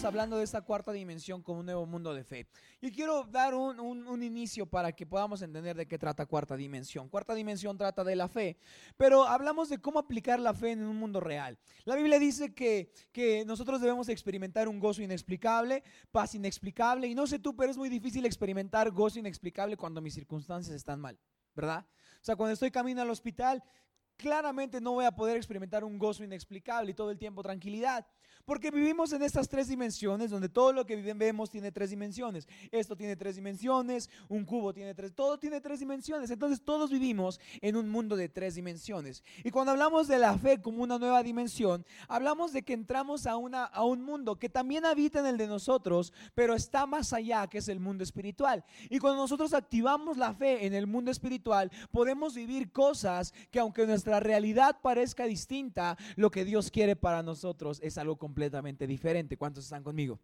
Estamos hablando de esta cuarta dimensión como un nuevo mundo de fe. Y quiero dar un, un, inicio para que podamos entender de qué trata cuarta dimensión. Cuarta dimensión trata de la fe, pero hablamos de cómo aplicar la fe en un mundo real. La Biblia dice que, que nosotros debemos experimentar un gozo inexplicable, paz inexplicable, y no sé tú, pero es muy difícil experimentar gozo inexplicable cuando mis circunstancias están mal, ¿verdad? O sea, cuando estoy camino al hospital, claramente no voy a poder experimentar un gozo inexplicable y todo el tiempo tranquilidad. Porque vivimos en estas tres dimensiones, donde todo lo que vemos tiene tres dimensiones. Esto tiene tres dimensiones, un cubo tiene tres, todo tiene tres dimensiones. Entonces todos vivimos en un mundo de tres dimensiones. Y cuando hablamos de la fe como una nueva dimensión, hablamos de que entramos a, una, a un mundo que también habita en el de nosotros, pero está más allá, que es el mundo espiritual. Y cuando nosotros activamos la fe en el mundo espiritual, podemos vivir cosas que aunque nuestra realidad parezca distinta, lo que Dios quiere para nosotros es algo completamente diferente. ¿Cuántos están conmigo?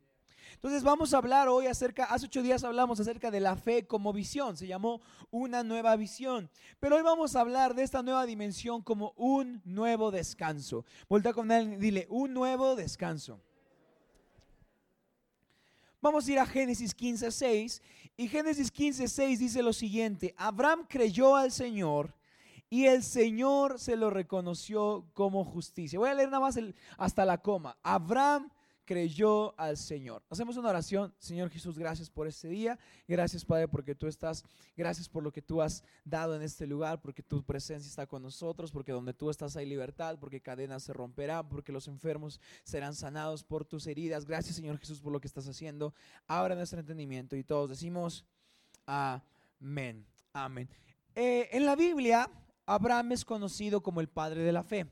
Entonces vamos a hablar hoy acerca, hace ocho días hablamos acerca de la fe como visión, se llamó una nueva visión, pero hoy vamos a hablar de esta nueva dimensión como un nuevo descanso. Volta con él, dile, un nuevo descanso. Vamos a ir a Génesis 15, 6 y Génesis 15, 6 dice lo siguiente, Abraham creyó al Señor y el Señor se lo reconoció como justicia. Voy a leer nada más hasta la coma. Abraham creyó al Señor. Hacemos una oración. Señor Jesús, gracias por este día. Gracias, Padre, porque tú estás. Gracias por lo que tú has dado en este lugar, porque tu presencia está con nosotros, porque donde tú estás hay libertad, porque cadenas se romperán, porque los enfermos serán sanados por tus heridas. Gracias, Señor Jesús, por lo que estás haciendo. Abra nuestro entendimiento y todos decimos amén. Amén. Eh, en la Biblia Abraham es conocido como el padre de la fe.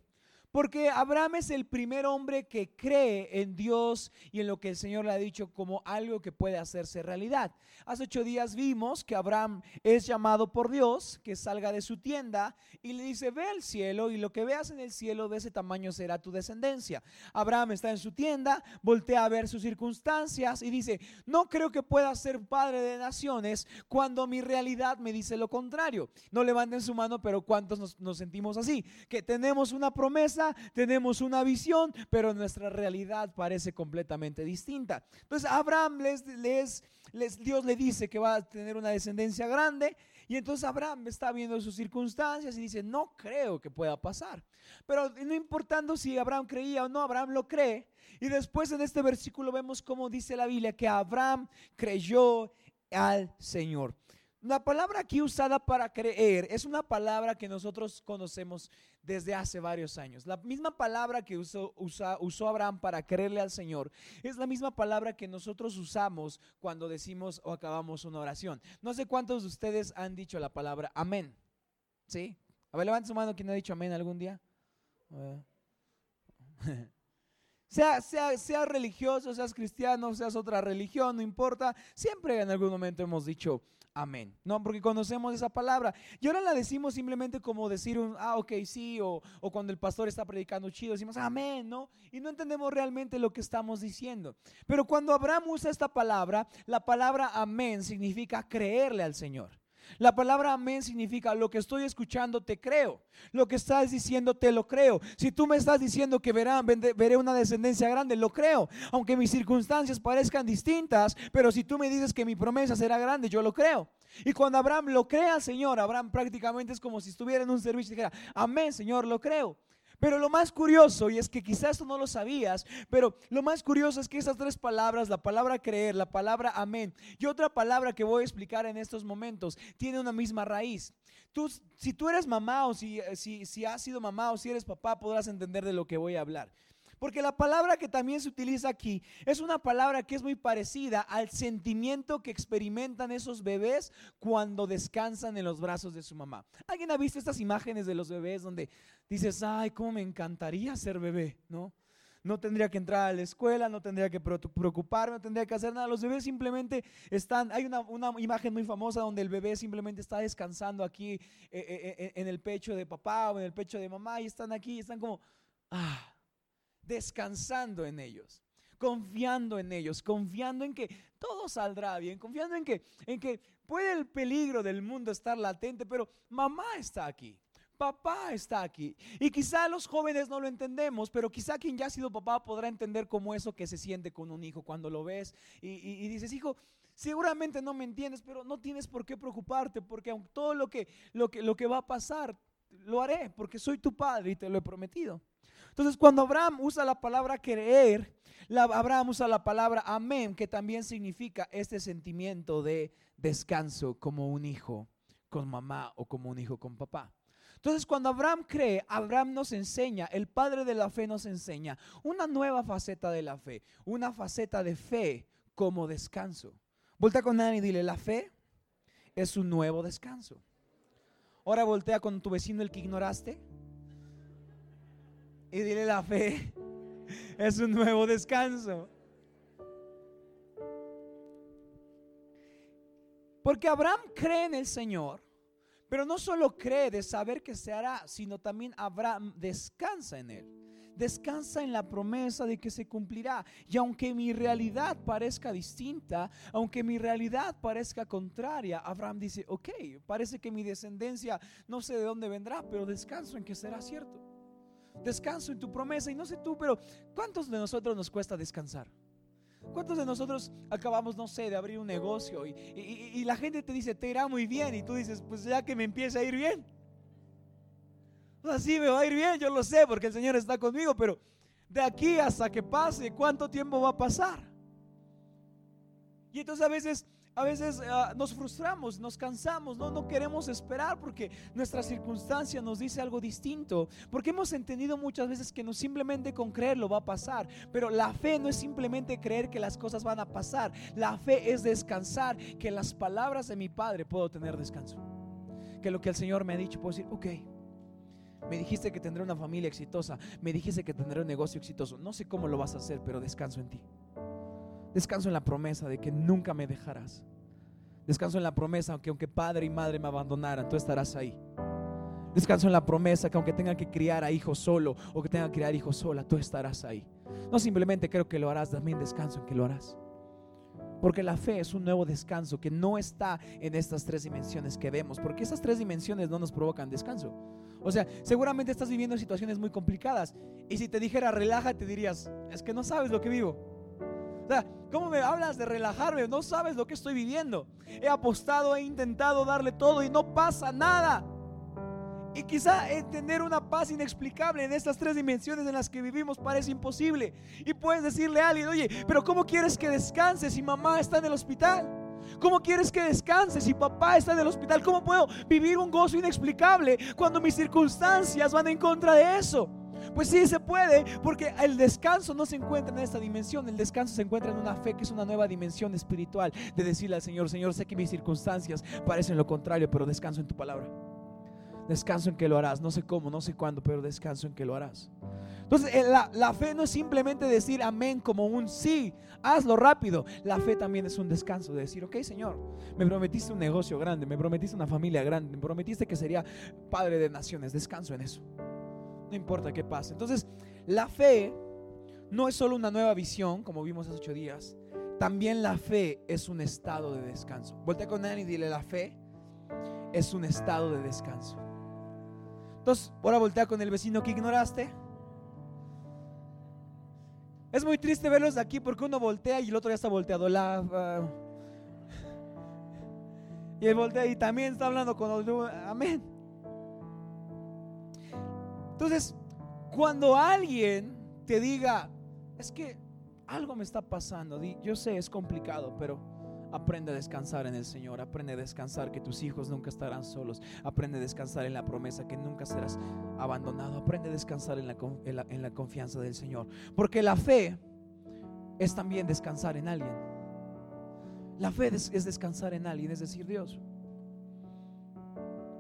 Porque Abraham es el primer hombre que cree en Dios y en lo que el Señor le ha dicho como algo que puede hacerse realidad. Hace ocho días vimos que Abraham es llamado por Dios, que salga de su tienda y le dice, ve al cielo y lo que veas en el cielo de ese tamaño será tu descendencia. Abraham está en su tienda, voltea a ver sus circunstancias y dice, no creo que pueda ser padre de naciones cuando mi realidad me dice lo contrario. No levanten su mano, pero ¿cuántos nos, nos sentimos así? Que tenemos una promesa tenemos una visión, pero nuestra realidad parece completamente distinta. Entonces Abraham les, les, Dios le dice que va a tener una descendencia grande. Y entonces Abraham está viendo sus circunstancias y dice, no creo que pueda pasar. Pero no importando si Abraham creía o no, Abraham lo cree. Y después en este versículo vemos cómo dice la Biblia que Abraham creyó al Señor. La palabra aquí usada para creer es una palabra que nosotros conocemos desde hace varios años. La misma palabra que usó, usó Abraham para creerle al Señor es la misma palabra que nosotros usamos cuando decimos o acabamos una oración. No sé cuántos de ustedes han dicho la palabra amén. ¿Sí? A ver, levanta su mano quien ha dicho amén algún día. Sea, sea, sea religioso, seas cristiano, seas otra religión, no importa. Siempre en algún momento hemos dicho amén. No, porque conocemos esa palabra. Y ahora la decimos simplemente como decir un, ah, ok, sí, o, o, cuando el pastor está predicando chido, decimos amén, ¿no? Y no entendemos realmente lo que estamos diciendo. Pero cuando Abraham usa esta palabra, la palabra amén significa creerle al Señor. La palabra amén significa lo que estoy escuchando te creo. Lo que estás diciendo te lo creo. Si tú me estás diciendo que verán, veré una descendencia grande, lo creo. Aunque mis circunstancias parezcan distintas, pero si tú me dices que mi promesa será grande, yo lo creo. Y cuando Abraham lo crea, Señor, Abraham prácticamente es como si estuviera en un servicio y dijera, amén, Señor, lo creo. Pero lo más curioso, y es que quizás tú no lo sabías, pero lo más curioso es que esas tres palabras, la palabra creer, la palabra amén y otra palabra que voy a explicar en estos momentos, tiene una misma raíz. Tú, si tú eres mamá o si, si, si has sido mamá o si eres papá, podrás entender de lo que voy a hablar. Porque la palabra que también se utiliza aquí es una palabra que es muy parecida al sentimiento que experimentan esos bebés cuando descansan en los brazos de su mamá. ¿Alguien ha visto estas imágenes de los bebés donde dices, ay, cómo me encantaría ser bebé, ¿no? No tendría que entrar a la escuela, no tendría que preocuparme, no tendría que hacer nada. Los bebés simplemente están, hay una, imagen muy famosa donde el bebé simplemente está descansando aquí eh, eh, eh, en el pecho de papá o en el pecho de mamá y están aquí, están como, ah, descansando en ellos. confiando en ellos, confiando en que todo saldrá bien, confiando en que, en que puede el peligro del mundo estar latente, pero mamá está aquí. Papá está aquí. Y quizá los jóvenes no lo entendemos, pero quizá quien ya ha sido papá podrá entender cómo eso que se siente con un hijo cuando lo ves y, y dices, hijo, seguramente no me entiendes, pero no tienes por qué preocuparte, porque todo lo que, lo que, lo que va a pasar, lo haré, porque soy tu padre y te lo he prometido. Entonces, cuando Abraham usa la palabra creer, Abraham usa la palabra amén, que también significa este sentimiento de descanso como un hijo con mamá o como un hijo con papá. Entonces, cuando Abraham cree, Abraham nos enseña, el padre de la fe nos enseña una nueva faceta de la fe, una faceta de fe como descanso. Voltea con nadie y dile, la fe es un nuevo descanso. Ahora voltea con tu vecino el que ignoraste y dile, la fe es un nuevo descanso. Porque Abraham cree en el Señor, pero no solo cree de saber que se hará, sino también Abraham descansa en él descansa en la promesa de que se cumplirá. Y aunque mi realidad parezca distinta, aunque mi realidad parezca contraria, Abraham dice, ok, parece que mi descendencia no sé de dónde vendrá, pero descanso en que será cierto. Descanso en tu promesa. Y no sé tú, pero ¿cuántos de nosotros nos cuesta descansar? ¿Cuántos de nosotros acabamos, no sé, de abrir un negocio y, y, la gente te dice, te irá muy bien y tú dices, pues ya que me empieza a ir bien? Así me va a ir bien, yo lo sé, porque el Señor está conmigo, pero de aquí hasta que pase, ¿cuánto tiempo va a pasar? Y entonces a veces, a veces ah, nos frustramos, nos cansamos, ¿no? no queremos esperar porque nuestra circunstancia nos dice algo distinto, porque hemos entendido muchas veces que no simplemente con creerlo va a pasar, pero la fe no es simplemente creer que las cosas van a pasar, la fe es descansar, que las palabras de mi Padre puedo tener descanso, que lo que el Señor me ha dicho puedo decir, ok me dijiste que tendré una familia exitosa. Me dijiste que tendré un negocio exitoso. No sé cómo lo vas a hacer, pero descanso en ti. Descanso en la promesa de que nunca me dejarás. Descanso en la promesa que aunque padre y madre me abandonaran, tú estarás ahí. Descanso en la promesa que aunque tenga que criar a hijos solo o que tenga que criar hijos sola, tú estarás ahí. No simplemente creo que lo harás, también descanso en que lo harás. Porque la fe es un nuevo descanso que no está en estas tres dimensiones que vemos, porque esas tres dimensiones no nos provocan descanso. O sea, seguramente estás viviendo situaciones muy complicadas. Y si te dijera relájate, dirías, es que no sabes lo que vivo. O sea, ¿cómo me hablas de relajarme? No sabes lo que estoy viviendo. He apostado, he intentado darle todo y no pasa nada. Y quizá tener una paz inexplicable en estas tres dimensiones en las que vivimos parece imposible. Y puedes decirle a alguien, oye, pero ¿cómo quieres que descanse si mamá está en el hospital? ¿Cómo quieres que descanse si papá está en el hospital? ¿Cómo puedo vivir un gozo inexplicable cuando mis circunstancias van en contra de eso? Pues sí se puede, porque el descanso no se encuentra en esta dimensión, el descanso se encuentra en una fe que es una nueva dimensión espiritual de decirle al Señor, Señor, sé que mis circunstancias parecen lo contrario, pero descanso en tu palabra. Descanso en que lo harás, no sé cómo, no sé cuándo, pero descanso en que lo harás. Entonces, eh, la, fe no es simplemente decir amén como un sí, hazlo rápido. La fe también es un descanso de decir, ok Señor, me prometiste un negocio grande, me prometiste una familia grande, me prometiste que sería padre de naciones, descanso en eso. No importa qué pase. Entonces, la fe no es solo una nueva visión, como vimos hace ocho días, también la fe es un estado de descanso. Voltea con él y dile, la fe es un estado de descanso. Entonces, ahora voltea con el vecino que ignoraste. Es muy triste verlos aquí porque uno voltea y el otro ya está volteado. La, y él voltea y también está hablando con otro. Amén. Entonces, cuando alguien te diga, es que algo me está pasando, yo sé, es complicado, pero Aprende a descansar en el Señor. Aprende a descansar que tus hijos nunca estarán solos. Aprende a descansar en la promesa que nunca serás abandonado. Aprende a descansar en la, confianza del Señor. Porque la fe es también descansar en alguien. La fe es descansar en alguien, es decir, Dios,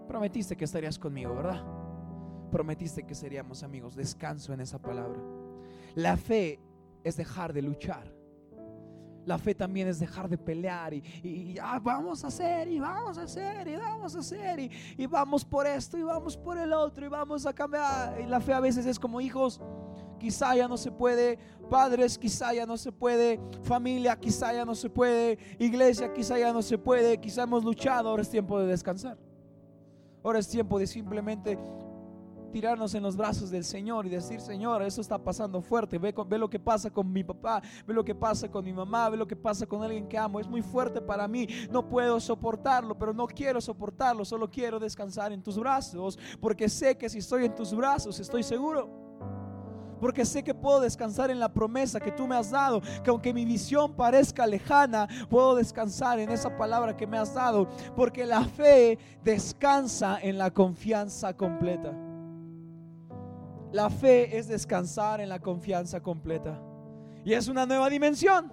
prometiste que estarías conmigo, ¿verdad? Prometiste que seríamos amigos. Descanso en esa palabra. La fe es dejar de luchar la fe también es dejar de pelear y, vamos a hacer y vamos a hacer y vamos a hacer y, vamos por esto y vamos por el otro y vamos a cambiar. Y la fe a veces es como hijos, quizá ya no se puede, padres, quizá ya no se puede, familia, quizá ya no se puede, iglesia, quizá ya no se puede, quizá hemos luchado, ahora es tiempo de descansar. Ahora es tiempo de simplemente tirarnos en los brazos del Señor y decir, Señor, eso está pasando fuerte, ve, ve, lo que pasa con mi papá, ve lo que pasa con mi mamá, ve lo que pasa con alguien que amo, es muy fuerte para mí, no puedo soportarlo, pero no quiero soportarlo, solo quiero descansar en tus brazos, porque sé que si estoy en tus brazos estoy seguro. Porque sé que puedo descansar en la promesa que tú me has dado. Que aunque mi visión parezca lejana, puedo descansar en esa palabra que me has dado. Porque la fe descansa en la confianza completa. La fe es descansar en la confianza completa. Y es una nueva dimensión.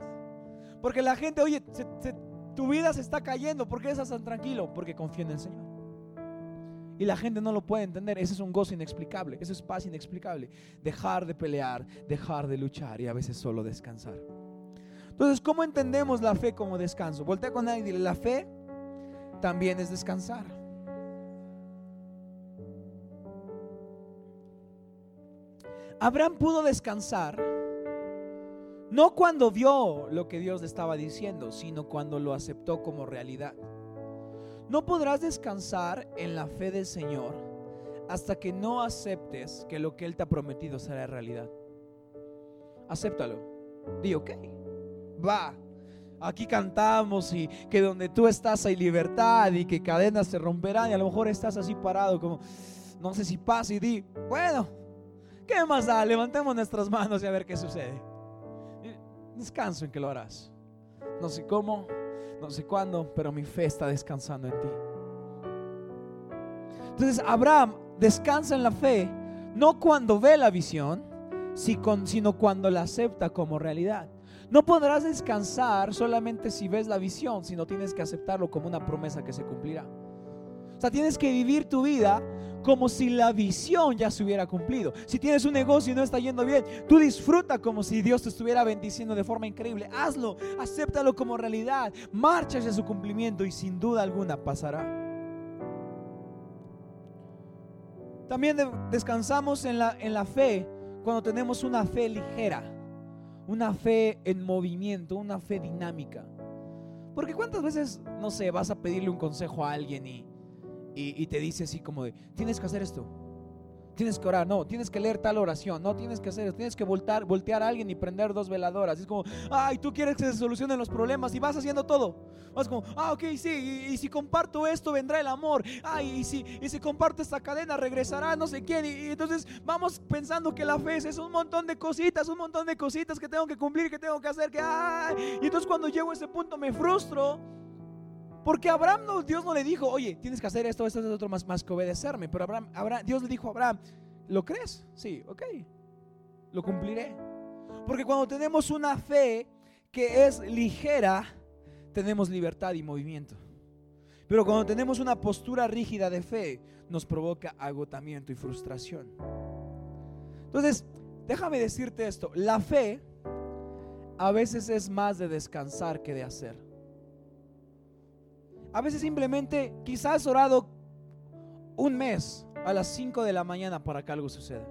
Porque la gente, oye, tu vida se está cayendo. ¿Por qué estás tan tranquilo? Porque confía en el Señor. Y la gente no lo puede entender. Ese es un gozo inexplicable. Eso es paz inexplicable. Dejar de pelear, dejar de luchar y a veces solo descansar. Entonces, ¿cómo entendemos la fe como descanso? Voltea con alguien y dile, la fe también es descansar. Abraham pudo descansar no cuando vio lo que Dios le estaba diciendo, sino cuando lo aceptó como realidad. No podrás descansar en la fe del Señor hasta que no aceptes que lo que Él te ha prometido será realidad. Acéptalo. Di, ok, va. Aquí cantamos y que donde tú estás hay libertad y que cadenas se romperán y a lo mejor estás así parado como, no sé si pasa y di, bueno, ¿Qué más da? Levantemos nuestras manos y a ver qué sucede. Descanso en que lo harás. No sé cómo, no sé cuándo, pero mi fe está descansando en ti. Entonces Abraham descansa en la fe, no cuando ve la visión, sino cuando la acepta como realidad. No podrás descansar solamente si ves la visión, sino tienes que aceptarlo como una promesa que se cumplirá. O sea, tienes que vivir tu vida como si la visión ya se hubiera cumplido. Si tienes un negocio y no está yendo bien, tú disfruta como si Dios te estuviera bendiciendo de forma increíble. Hazlo, acéptalo como realidad, marcha hacia su cumplimiento y sin duda alguna pasará. También descansamos en la, en la fe cuando tenemos una fe ligera, una fe en movimiento, una fe dinámica. Porque cuántas veces, no sé, vas a pedirle un consejo a alguien y, y, te dice así como de, tienes que hacer esto, tienes que orar, no, tienes que leer tal oración, no, tienes que hacer tienes que voltar, voltear a alguien y prender dos veladoras. Es como, ay, tú quieres que se solucionen los problemas y vas haciendo todo. Vas como, ah, ok, sí, y, si comparto esto vendrá el amor. Ay, y si, y si comparto esta cadena regresará no sé quién. Y, entonces vamos pensando que la fe es un montón de cositas, un montón de cositas que tengo que cumplir, que tengo que hacer, que, ay. Y entonces cuando llego a ese punto me frustro porque Abraham no, Dios no le dijo, oye, tienes que hacer esto, esto, esto, otro más, más que obedecerme. Pero Abraham, Dios le dijo a Abraham, ¿lo crees? Sí, ok, lo cumpliré. Porque cuando tenemos una fe que es ligera, tenemos libertad y movimiento. Pero cuando tenemos una postura rígida de fe, nos provoca agotamiento y frustración. Entonces, déjame decirte esto, la fe a veces es más de descansar que de hacer. A veces simplemente quizás has orado un mes a las 5 de la mañana para que algo suceda.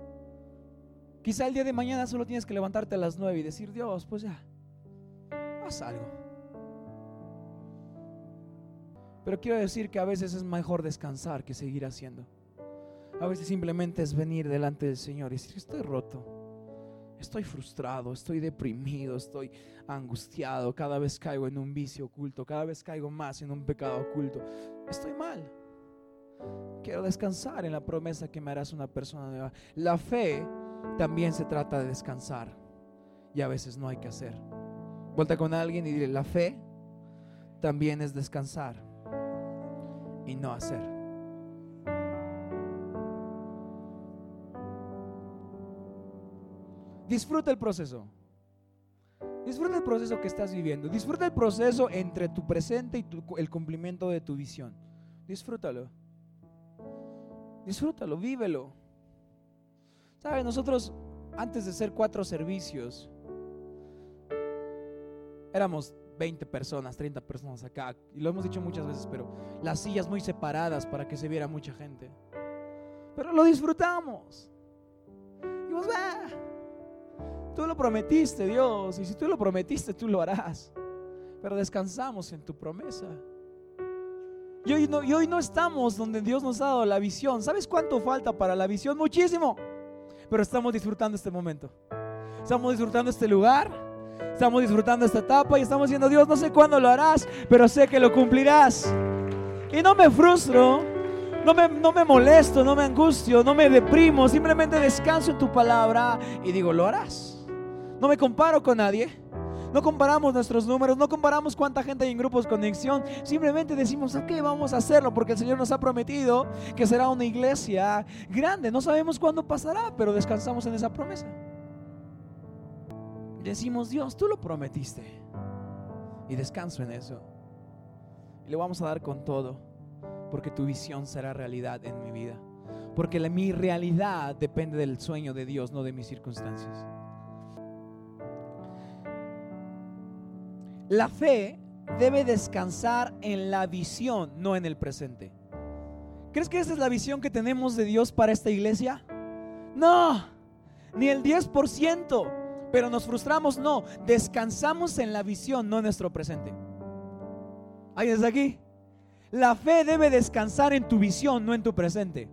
Quizá el día de mañana solo tienes que levantarte a las 9 y decir, Dios, pues ya, haz algo. Pero quiero decir que a veces es mejor descansar que seguir haciendo. A veces simplemente es venir delante del Señor y decir, estoy roto estoy frustrado, estoy deprimido, estoy angustiado, cada vez caigo en un vicio oculto, cada vez caigo más en un pecado oculto. Estoy mal. Quiero descansar en la promesa que me harás una persona nueva. La fe también se trata de descansar y a veces no hay que hacer. Vuelta con alguien y dile, la fe también es descansar y no hacer. Disfruta el proceso. Disfruta el proceso que estás viviendo. Disfruta el proceso entre tu presente y el cumplimiento de tu visión. Disfrútalo. Disfrútalo, vívelo. ¿Sabes? Nosotros, antes de ser cuatro servicios, éramos 20 personas, 30 personas acá. Y lo hemos dicho muchas veces, pero las sillas muy separadas para que se viera mucha gente. Pero lo disfrutamos. Vos, ah, tú lo prometiste, Dios, y si tú lo prometiste, tú lo harás. Pero descansamos en tu promesa. Y hoy, no, y hoy no estamos donde Dios nos ha dado la visión. ¿Sabes cuánto falta para la visión? Muchísimo. Pero estamos disfrutando este momento. Estamos disfrutando este lugar. Estamos disfrutando esta etapa y estamos diciendo, Dios, no sé cuándo lo harás, pero sé que lo cumplirás. Y no me frustro, no me, no me molesto, no me angustio, no me deprimo, simplemente descanso en tu palabra y digo, lo harás. No me comparo con nadie. No comparamos nuestros números, no comparamos cuánta gente hay en grupos conexión. Simplemente decimos, ok, vamos a hacerlo porque el Señor nos ha prometido que será una iglesia grande. No sabemos cuándo pasará, pero descansamos en esa promesa. Decimos, Dios, tú lo prometiste. Y descanso en eso. Y le vamos a dar con todo, porque tu visión será realidad en mi vida. Porque mi realidad depende del sueño de Dios, no de mis circunstancias. La fe debe descansar en la visión, no en el presente. ¿Crees que esa es la visión que tenemos de Dios para esta iglesia? No, ni el 10%, pero nos frustramos, no, descansamos en la visión, no en nuestro presente. ¿Alguien está aquí? La fe debe descansar en tu visión, no en tu presente.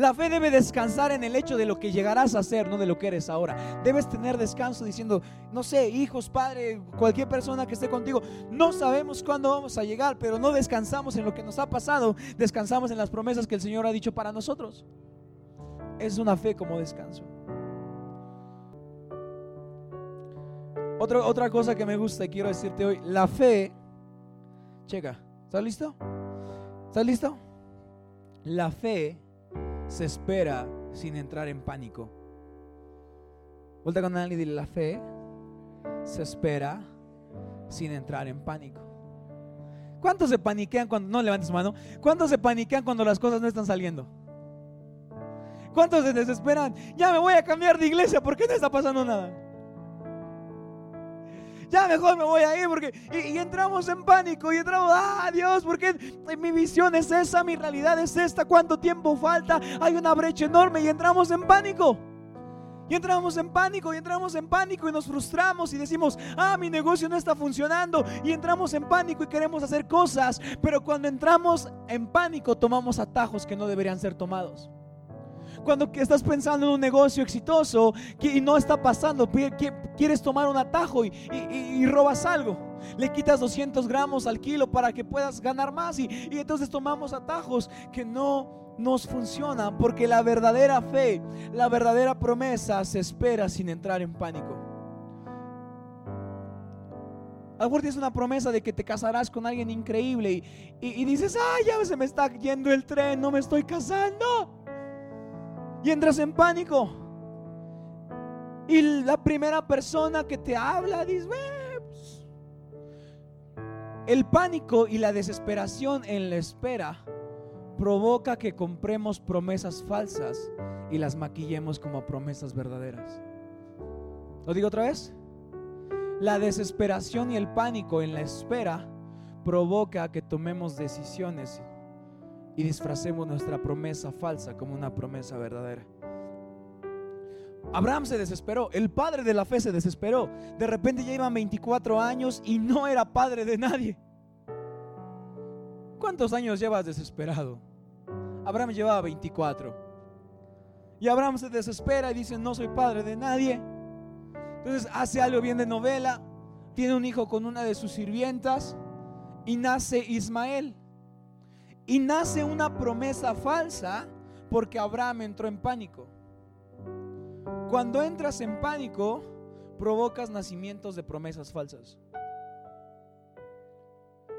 La fe debe descansar en el hecho de lo que llegarás a ser, no de lo que eres ahora. Debes tener descanso diciendo, no sé, hijos, padre, cualquier persona que esté contigo, no sabemos cuándo vamos a llegar, pero no descansamos en lo que nos ha pasado, descansamos en las promesas que el Señor ha dicho para nosotros. Es una fe como descanso. Otra, otra cosa que me gusta y quiero decirte hoy, la fe, checa, ¿estás listo? ¿Estás listo? La fe se espera sin entrar en pánico. Vuelta con alguien y dile, la fe se espera sin entrar en pánico. ¿Cuántos se paniquean cuando, no levantes mano, cuántos se paniquean cuando las cosas no están saliendo? ¿Cuántos se desesperan? Ya me voy a cambiar de iglesia porque no está pasando nada ya mejor me voy a ir porque y, entramos en pánico y entramos, ah Dios, porque mi visión es esa, mi realidad es esta, cuánto tiempo falta, hay una brecha enorme y entramos en pánico. Y entramos en pánico y entramos en pánico y nos frustramos y decimos, ah, mi negocio no está funcionando. Y entramos en pánico y queremos hacer cosas. Pero cuando entramos en pánico tomamos atajos que no deberían ser tomados. Cuando estás pensando en un negocio exitoso y no está pasando, quieres tomar un atajo y, robas algo. Le quitas 200 gramos al kilo para que puedas ganar más y, entonces tomamos atajos que no nos funcionan porque la verdadera fe, la verdadera promesa se espera sin entrar en pánico. A lo mejor tienes una promesa de que te casarás con alguien increíble y, dices, ay, ya se me está yendo el tren, no me estoy casando y entras en pánico. Y la primera persona que te habla dice, pues". el pánico y la desesperación en la espera provoca que compremos promesas falsas y las maquillemos como promesas verdaderas. ¿Lo digo otra vez? La desesperación y el pánico en la espera provoca que tomemos decisiones y disfracemos nuestra promesa falsa como una promesa verdadera. Abraham se desesperó, el padre de la fe se desesperó. De repente ya iban 24 años y no era padre de nadie. ¿Cuántos años llevas desesperado? Abraham llevaba 24. Y Abraham se desespera y dice, no soy padre de nadie. Entonces hace algo bien de novela, tiene un hijo con una de sus sirvientas y nace Ismael. Y nace una promesa falsa porque Abraham entró en pánico. Cuando entras en pánico, provocas nacimientos de promesas falsas.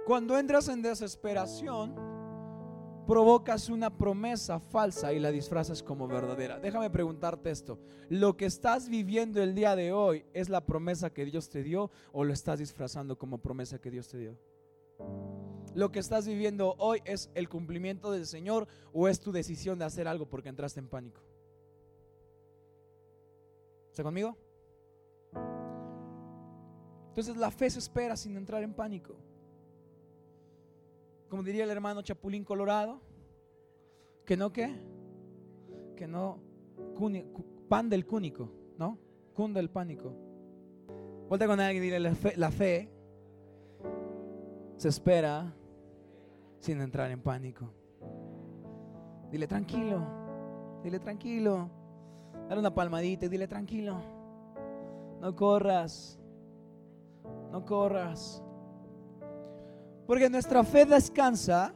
Cuando entras en desesperación, provocas una promesa falsa y la disfrazas como verdadera. Déjame preguntarte esto. ¿Lo que estás viviendo el día de hoy es la promesa que Dios te dio o lo estás disfrazando como promesa que Dios te dio? Lo que estás viviendo hoy es el cumplimiento del Señor o es tu decisión de hacer algo porque entraste en pánico. ¿Está conmigo? Entonces la fe se espera sin entrar en pánico. Como diría el hermano Chapulín Colorado, que no qué, que no pan del cúnico, ¿no? cunda el pánico. Vuelta con alguien y dile, la fe, la fe se espera sin entrar en pánico. Dile tranquilo, dile tranquilo. Dale una palmadita y dile tranquilo. No corras, no corras. Porque nuestra fe descansa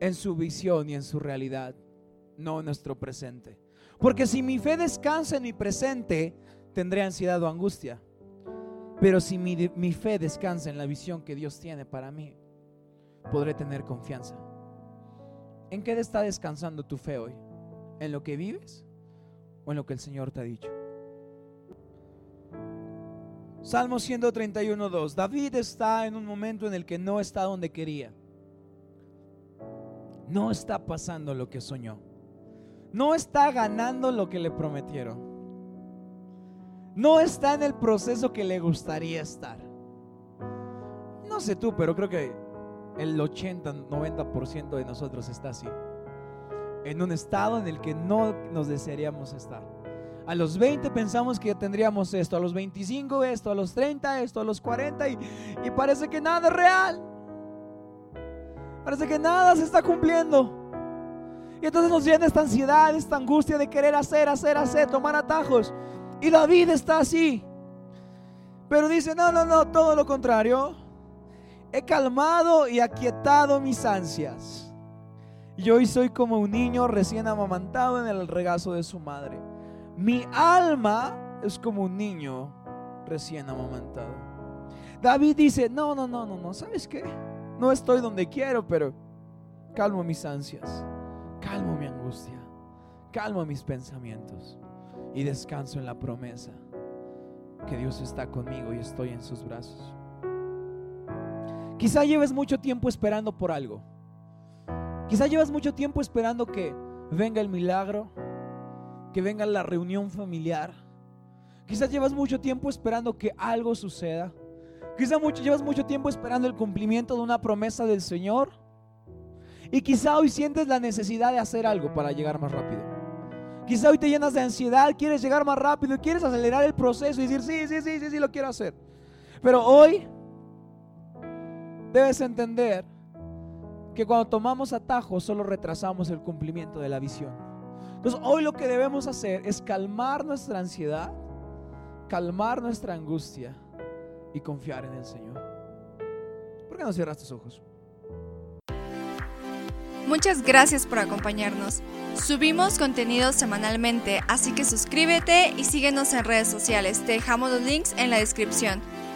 en su visión y en su realidad, no en nuestro presente. Porque si mi fe descansa en mi presente, tendré ansiedad o angustia. Pero si mi, mi, fe descansa en la visión que Dios tiene para mí, podré tener confianza. ¿En qué está descansando tu fe hoy? ¿En lo que vives o en lo que el Señor te ha dicho? Salmo 131.2. David está en un momento en el que no está donde quería. No está pasando lo que soñó. No está ganando lo que le prometieron. No está en el proceso que le gustaría estar. No sé tú, pero creo que el 80-90% de nosotros está así. En un estado en el que no nos desearíamos estar. A los 20 pensamos que tendríamos esto, a los 25 esto, a los 30 esto, a los 40 y, y parece que nada es real. Parece que nada se está cumpliendo. Y entonces nos llena esta ansiedad, esta angustia de querer hacer, hacer, hacer, tomar atajos. Y David está así. Pero dice, no, no, no, todo lo contrario. He calmado y aquietado mis ansias. Y hoy soy como un niño recién amamantado en el regazo de su madre. Mi alma es como un niño recién amamantado. David dice, no, no, no, no, no, ¿sabes qué? No estoy donde quiero, pero calmo mis ansias, calmo mi angustia, calmo mis pensamientos y descanso en la promesa que Dios está conmigo y estoy en sus brazos. Quizá lleves mucho tiempo esperando por algo. Quizá llevas mucho tiempo esperando que venga el milagro, que venga la reunión familiar. Quizás llevas mucho tiempo esperando que algo suceda. Quizás mucho, llevas mucho tiempo esperando el cumplimiento de una promesa del Señor. Y quizá hoy sientes la necesidad de hacer algo para llegar más rápido. Quizá hoy te llenas de ansiedad, quieres llegar más rápido, quieres acelerar el proceso y decir, sí, sí, sí, sí, sí, lo quiero hacer. Pero hoy debes entender que cuando tomamos atajos solo retrasamos el cumplimiento de la visión. Entonces hoy lo que debemos hacer es calmar nuestra ansiedad, calmar nuestra angustia y confiar en el Señor. ¿Por qué no cierras tus ojos? Muchas gracias por acompañarnos. Subimos contenido semanalmente, así que suscríbete y síguenos en redes sociales. Te dejamos los links en la descripción.